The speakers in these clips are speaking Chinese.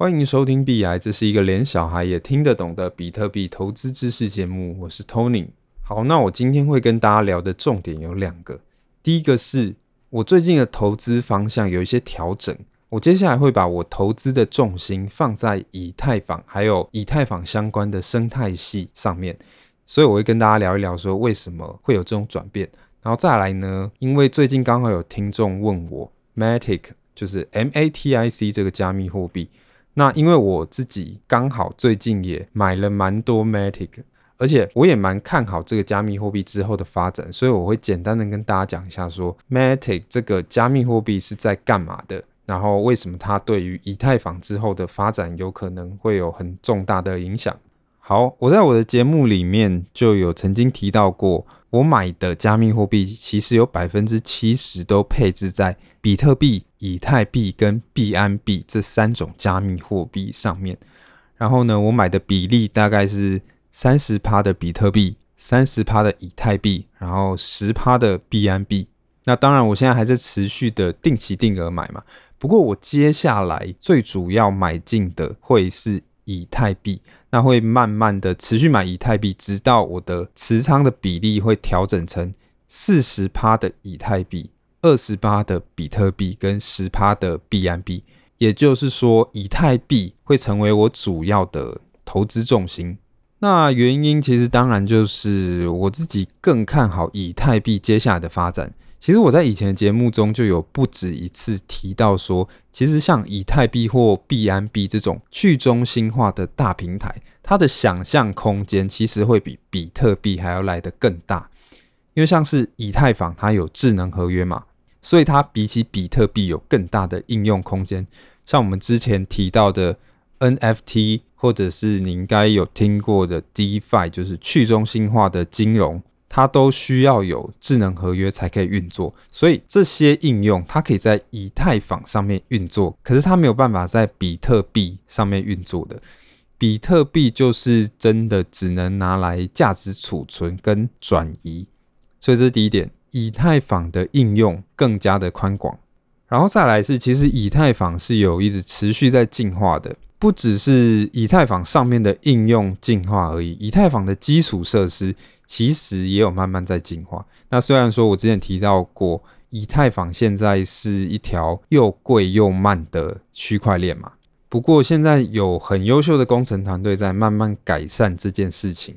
欢迎收听币癌，这是一个连小孩也听得懂的比特币投资知识节目。我是 Tony。好，那我今天会跟大家聊的重点有两个。第一个是我最近的投资方向有一些调整，我接下来会把我投资的重心放在以太坊还有以太坊相关的生态系上面，所以我会跟大家聊一聊说为什么会有这种转变。然后再来呢，因为最近刚好有听众问我 Matic，就是 M A T I C 这个加密货币。那因为我自己刚好最近也买了蛮多 Matic，而且我也蛮看好这个加密货币之后的发展，所以我会简单的跟大家讲一下说 Matic 这个加密货币是在干嘛的，然后为什么它对于以太坊之后的发展有可能会有很重大的影响。好，我在我的节目里面就有曾经提到过，我买的加密货币其实有百分之七十都配置在比特币、以太币跟币安币这三种加密货币上面。然后呢，我买的比例大概是三十趴的比特币，三十趴的以太币，然后十趴的币安币。那当然，我现在还在持续的定期定额买嘛。不过我接下来最主要买进的会是。以太币，那会慢慢的持续买以太币，直到我的持仓的比例会调整成四十趴的以太币，二十八的比特币跟十趴的币安币。也就是说，以太币会成为我主要的投资重心。那原因其实当然就是我自己更看好以太币接下来的发展。其实我在以前的节目中就有不止一次提到说，其实像以太币或币安币这种去中心化的大平台，它的想象空间其实会比比特币还要来得更大。因为像是以太坊，它有智能合约嘛，所以它比起比特币有更大的应用空间。像我们之前提到的 NFT，或者是你应该有听过的 DeFi，就是去中心化的金融。它都需要有智能合约才可以运作，所以这些应用它可以在以太坊上面运作，可是它没有办法在比特币上面运作的。比特币就是真的只能拿来价值储存跟转移，所以这是第一点。以太坊的应用更加的宽广，然后再来是，其实以太坊是有一直持续在进化的，不只是以太坊上面的应用进化而已，以太坊的基础设施。其实也有慢慢在进化。那虽然说我之前提到过，以太坊现在是一条又贵又慢的区块链嘛，不过现在有很优秀的工程团队在慢慢改善这件事情。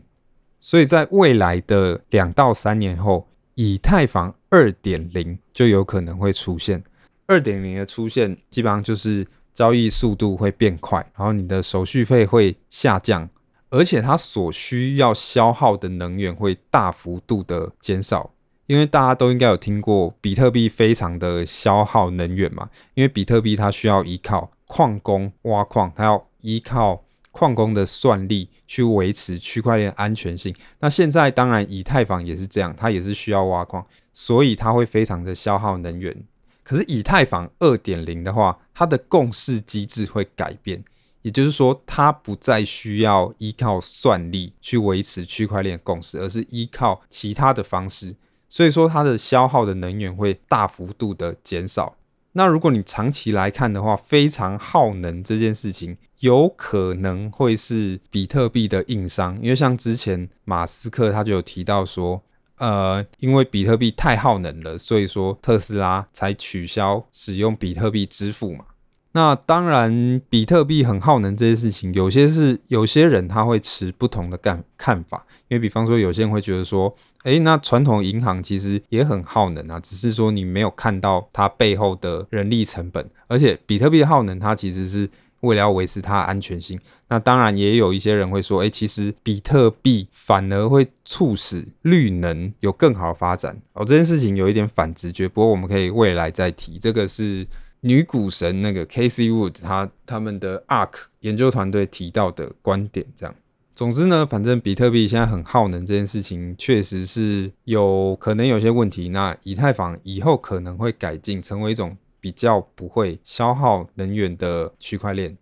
所以在未来的两到三年后，以太坊二点零就有可能会出现。二点零的出现，基本上就是交易速度会变快，然后你的手续费会下降。而且它所需要消耗的能源会大幅度的减少，因为大家都应该有听过比特币非常的消耗能源嘛，因为比特币它需要依靠矿工挖矿，它要依靠矿工的算力去维持区块链安全性。那现在当然以太坊也是这样，它也是需要挖矿，所以它会非常的消耗能源。可是以太坊二点零的话，它的共识机制会改变。也就是说，它不再需要依靠算力去维持区块链共识，而是依靠其他的方式。所以说，它的消耗的能源会大幅度的减少。那如果你长期来看的话，非常耗能这件事情，有可能会是比特币的硬伤，因为像之前马斯克他就有提到说，呃，因为比特币太耗能了，所以说特斯拉才取消使用比特币支付嘛。那当然，比特币很耗能这些事情，有些是有些人他会持不同的看看法，因为比方说有些人会觉得说，诶，那传统银行其实也很耗能啊，只是说你没有看到它背后的人力成本，而且比特币的耗能它其实是为了要维持它的安全性。那当然也有一些人会说，诶，其实比特币反而会促使绿能有更好的发展哦，这件事情有一点反直觉，不过我们可以未来再提，这个是。女股神那个 Casey Wood，他他们的 ARK 研究团队提到的观点，这样。总之呢，反正比特币现在很耗能这件事情，确实是有可能有些问题。那以太坊以后可能会改进，成为一种比较不会消耗能源的区块链。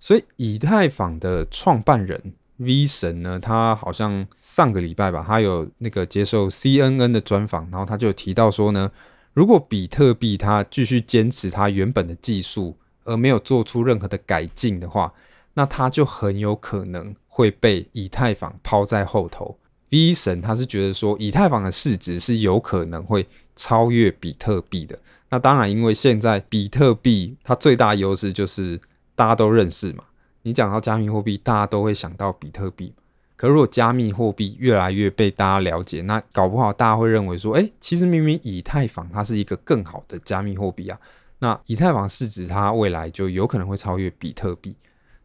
所以，以太坊的创办人 V 神呢，他好像上个礼拜吧，他有那个接受 CNN 的专访，然后他就提到说呢。如果比特币它继续坚持它原本的技术，而没有做出任何的改进的话，那它就很有可能会被以太坊抛在后头。V 神他是觉得说，以太坊的市值是有可能会超越比特币的。那当然，因为现在比特币它最大优势就是大家都认识嘛。你讲到加密货币，大家都会想到比特币。可如果加密货币越来越被大家了解，那搞不好大家会认为说，哎，其实明明以太坊它是一个更好的加密货币啊。那以太坊市值它未来就有可能会超越比特币。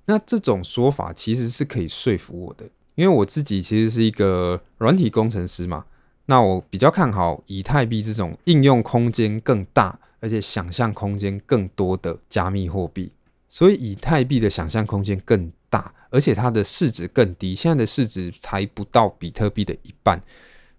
那这种说法其实是可以说服我的。因为我自己其实是一个软体工程师嘛，那我比较看好以太币这种应用空间更大，而且想象空间更多的加密货币。所以以太币的想象空间更大，而且它的市值更低，现在的市值才不到比特币的一半。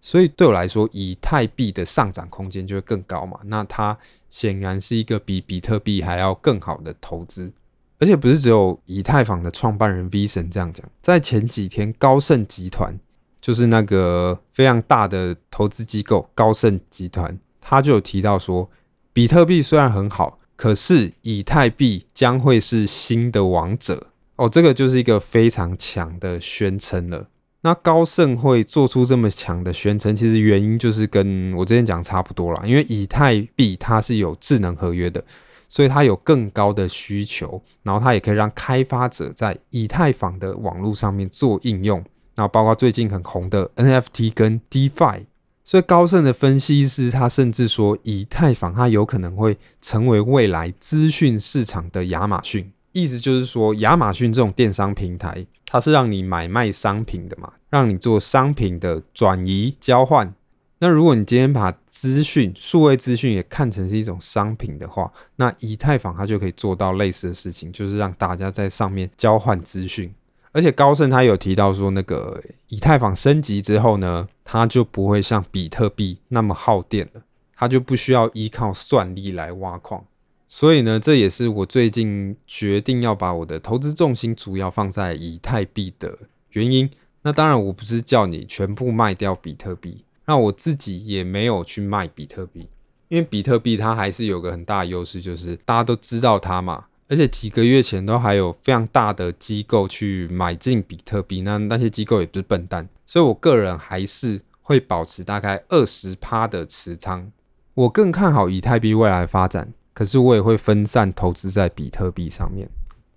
所以对我来说，以太币的上涨空间就会更高嘛。那它显然是一个比比特币还要更好的投资。而且不是只有以太坊的创办人 V 神这样讲，在前几天，高盛集团就是那个非常大的投资机构，高盛集团他就有提到说，比特币虽然很好，可是以太币将会是新的王者哦，这个就是一个非常强的宣称了。那高盛会做出这么强的宣称，其实原因就是跟我之前讲差不多啦，因为以太币它是有智能合约的。所以它有更高的需求，然后它也可以让开发者在以太坊的网络上面做应用，然后包括最近很红的 NFT 跟 DeFi。所以高盛的分析师他甚至说，以太坊它有可能会成为未来资讯市场的亚马逊。意思就是说，亚马逊这种电商平台，它是让你买卖商品的嘛，让你做商品的转移交换。那如果你今天把资讯、数位资讯也看成是一种商品的话，那以太坊它就可以做到类似的事情，就是让大家在上面交换资讯。而且高盛他有提到说，那个以太坊升级之后呢，它就不会像比特币那么耗电了，它就不需要依靠算力来挖矿。所以呢，这也是我最近决定要把我的投资重心主要放在以太币的原因。那当然，我不是叫你全部卖掉比特币。那我自己也没有去卖比特币，因为比特币它还是有个很大的优势，就是大家都知道它嘛，而且几个月前都还有非常大的机构去买进比特币，那那些机构也不是笨蛋，所以我个人还是会保持大概二十趴的持仓。我更看好以太币未来发展，可是我也会分散投资在比特币上面。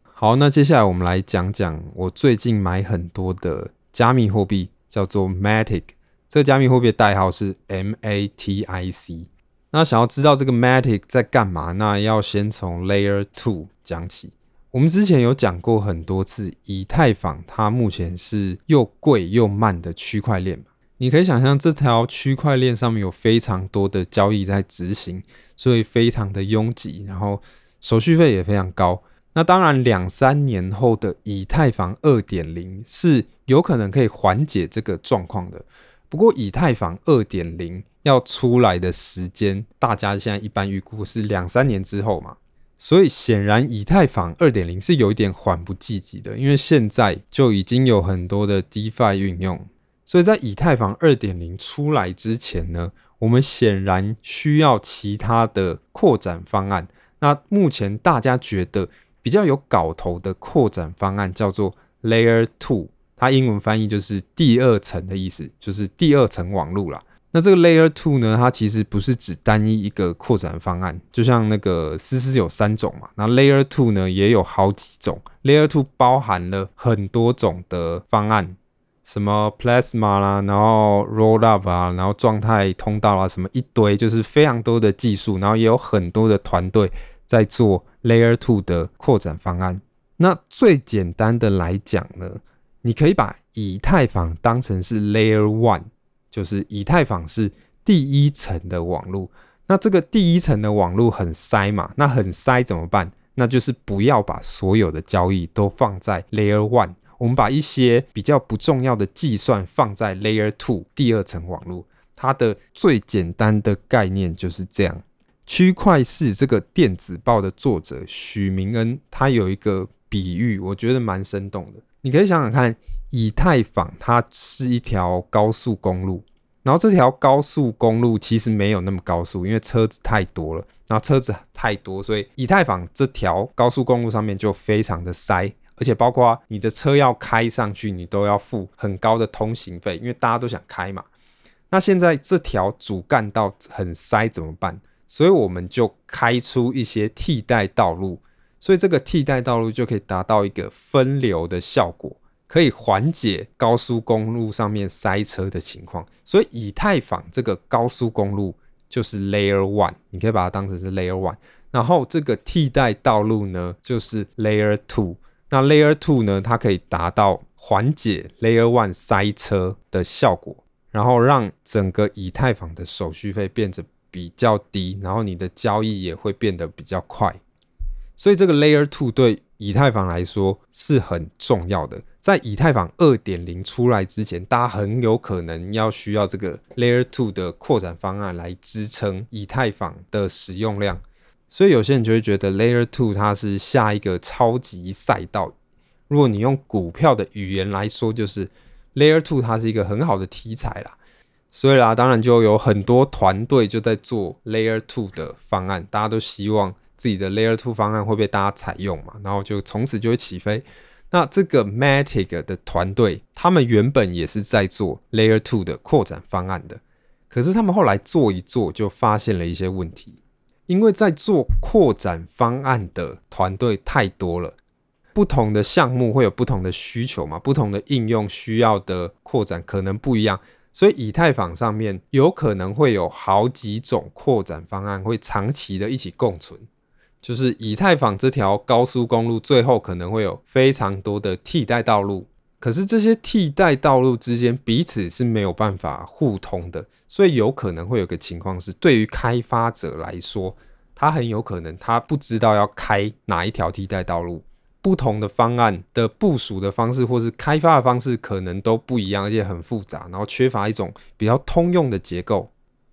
好，那接下来我们来讲讲我最近买很多的加密货币，叫做 Matic。这个加密货币的代号是 MATIC。那想要知道这个 Matic 在干嘛？那要先从 Layer Two 讲起。我们之前有讲过很多次，以太坊它目前是又贵又慢的区块链。你可以想象，这条区块链上面有非常多的交易在执行，所以非常的拥挤，然后手续费也非常高。那当然，两三年后的以太坊二点零是有可能可以缓解这个状况的。不过，以太坊二点零要出来的时间，大家现在一般预估是两三年之后嘛。所以，显然以太坊二点零是有一点缓不济急的，因为现在就已经有很多的 DeFi 运用。所以在以太坊二点零出来之前呢，我们显然需要其他的扩展方案。那目前大家觉得比较有搞头的扩展方案叫做 Layer Two。它英文翻译就是第二层的意思，就是第二层网络啦。那这个 Layer Two 呢，它其实不是指单一一个扩展方案，就像那个丝丝有三种嘛，那 Layer Two 呢也有好几种。Layer Two 包含了很多种的方案，什么 Plasma 啦，然后 Rollup 啊，然后状态通道啊，什么一堆，就是非常多的技术，然后也有很多的团队在做 Layer Two 的扩展方案。那最简单的来讲呢，你可以把以太坊当成是 Layer One，就是以太坊是第一层的网络。那这个第一层的网络很塞嘛？那很塞怎么办？那就是不要把所有的交易都放在 Layer One，我们把一些比较不重要的计算放在 Layer Two 第二层网络。它的最简单的概念就是这样。区块是这个电子报的作者许明恩，他有一个比喻，我觉得蛮生动的。你可以想想看，以太坊它是一条高速公路，然后这条高速公路其实没有那么高速，因为车子太多了。然后车子太多，所以以太坊这条高速公路上面就非常的塞，而且包括你的车要开上去，你都要付很高的通行费，因为大家都想开嘛。那现在这条主干道很塞怎么办？所以我们就开出一些替代道路，所以这个替代道路就可以达到一个分流的效果。可以缓解高速公路上面塞车的情况，所以以太坊这个高速公路就是 Layer One，你可以把它当成是 Layer One。然后这个替代道路呢，就是 Layer Two。那 Layer Two 呢，它可以达到缓解 Layer One 塞车的效果，然后让整个以太坊的手续费变得比较低，然后你的交易也会变得比较快。所以这个 Layer Two 对以太坊来说是很重要的。在以太坊二点零出来之前，大家很有可能要需要这个 Layer Two 的扩展方案来支撑以太坊的使用量，所以有些人就会觉得 Layer Two 它是下一个超级赛道。如果你用股票的语言来说，就是 Layer Two 它是一个很好的题材啦。所以啦，当然就有很多团队就在做 Layer Two 的方案，大家都希望自己的 Layer Two 方案会被大家采用嘛，然后就从此就会起飞。那这个 Matic 的团队，他们原本也是在做 Layer Two 的扩展方案的，可是他们后来做一做，就发现了一些问题，因为在做扩展方案的团队太多了，不同的项目会有不同的需求嘛，不同的应用需要的扩展可能不一样，所以以太坊上面有可能会有好几种扩展方案会长期的一起共存。就是以太坊这条高速公路最后可能会有非常多的替代道路，可是这些替代道路之间彼此是没有办法互通的，所以有可能会有个情况是，对于开发者来说，他很有可能他不知道要开哪一条替代道路，不同的方案的部署的方式或是开发的方式可能都不一样，而且很复杂，然后缺乏一种比较通用的结构。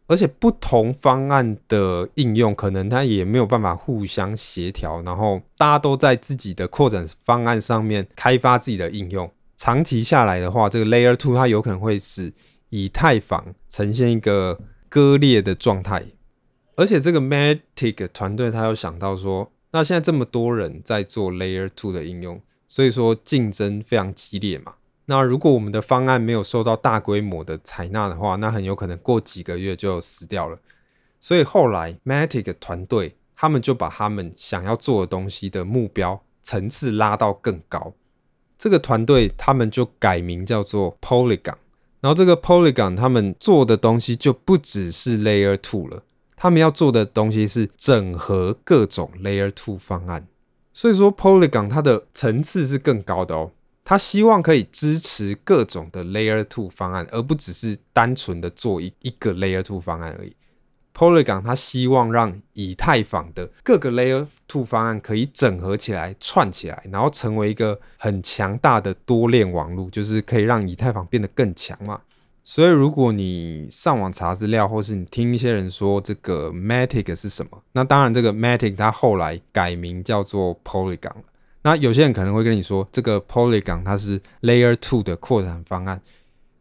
而且不同方案的应用，可能它也没有办法互相协调，然后大家都在自己的扩展方案上面开发自己的应用。长期下来的话，这个 Layer Two 它有可能会使以太坊呈现一个割裂的状态。而且这个 Matic 团队他有想到说，那现在这么多人在做 Layer Two 的应用，所以说竞争非常激烈嘛。那如果我们的方案没有受到大规模的采纳的话，那很有可能过几个月就死掉了。所以后来 Matic 团队他们就把他们想要做的东西的目标层次拉到更高。这个团队他们就改名叫做 Polygon。然后这个 Polygon 他们做的东西就不只是 Layer Two 了，他们要做的东西是整合各种 Layer Two 方案。所以说 Polygon 它的层次是更高的哦。他希望可以支持各种的 Layer Two 方案，而不只是单纯的做一一个 Layer Two 方案而已。Polygon 他希望让以太坊的各个 Layer Two 方案可以整合起来、串起来，然后成为一个很强大的多链网络，就是可以让以太坊变得更强嘛。所以，如果你上网查资料，或是你听一些人说这个 Matic 是什么，那当然这个 Matic 它后来改名叫做 Polygon 了。那有些人可能会跟你说，这个 Polygon 它是 Layer Two 的扩展方案，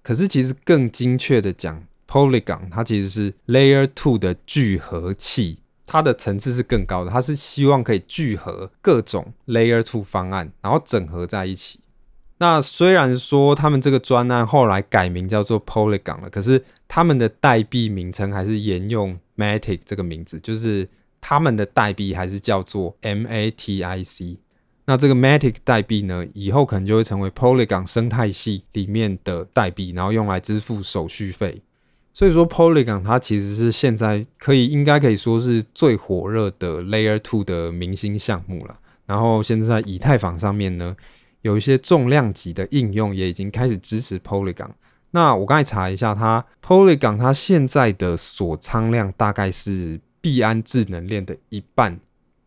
可是其实更精确的讲，Polygon 它其实是 Layer Two 的聚合器，它的层次是更高的，它是希望可以聚合各种 Layer Two 方案，然后整合在一起。那虽然说他们这个专案后来改名叫做 Polygon 了，可是他们的代币名称还是沿用 Matic 这个名字，就是他们的代币还是叫做 MATIC。那这个 Matic 代币呢，以后可能就会成为 Polygon 生态系里面的代币，然后用来支付手续费。所以说，Polygon 它其实是现在可以应该可以说是最火热的 Layer Two 的明星项目了。然后现在以太坊上面呢，有一些重量级的应用也已经开始支持 Polygon。那我刚才查一下，它 Polygon 它现在的锁仓量大概是币安智能链的一半。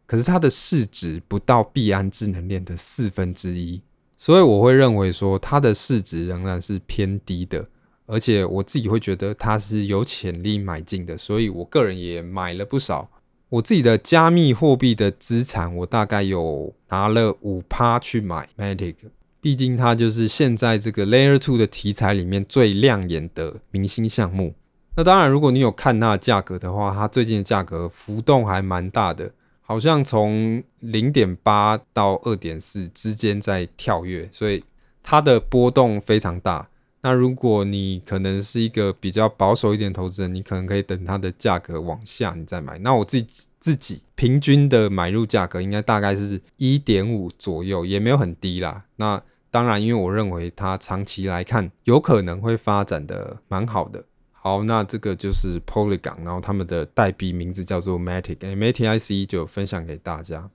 可是它的市值不到币安智能链的四分之一，所以我会认为说它的市值仍然是偏低的，而且我自己会觉得它是有潜力买进的，所以我个人也买了不少。我自己的加密货币的资产，我大概有拿了五趴去买 Matic，毕竟它就是现在这个 Layer Two 的题材里面最亮眼的明星项目。那当然，如果你有看它的价格的话，它最近的价格浮动还蛮大的，好像从零点八到二点四之间在跳跃，所以它的波动非常大。那如果你可能是一个比较保守一点投资人，你可能可以等它的价格往下，你再买。那我自己自己平均的买入价格应该大概是一点五左右，也没有很低啦。那当然，因为我认为它长期来看有可能会发展的蛮好的。好，那这个就是 Polygon，然后他们的代币名字叫做 Matic，M-A-T-I-C 就分享给大家。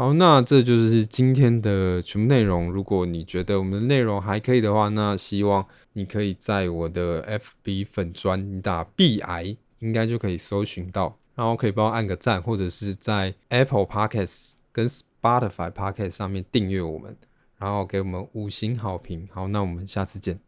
好，那这就是今天的全部内容。如果你觉得我们的内容还可以的话，那希望你可以在我的 FB 粉专，你打 B I 应该就可以搜寻到，然后可以帮我按个赞，或者是在 Apple Podcasts 跟 Spotify Podcast 上面订阅我们，然后给我们五星好评。好，那我们下次见。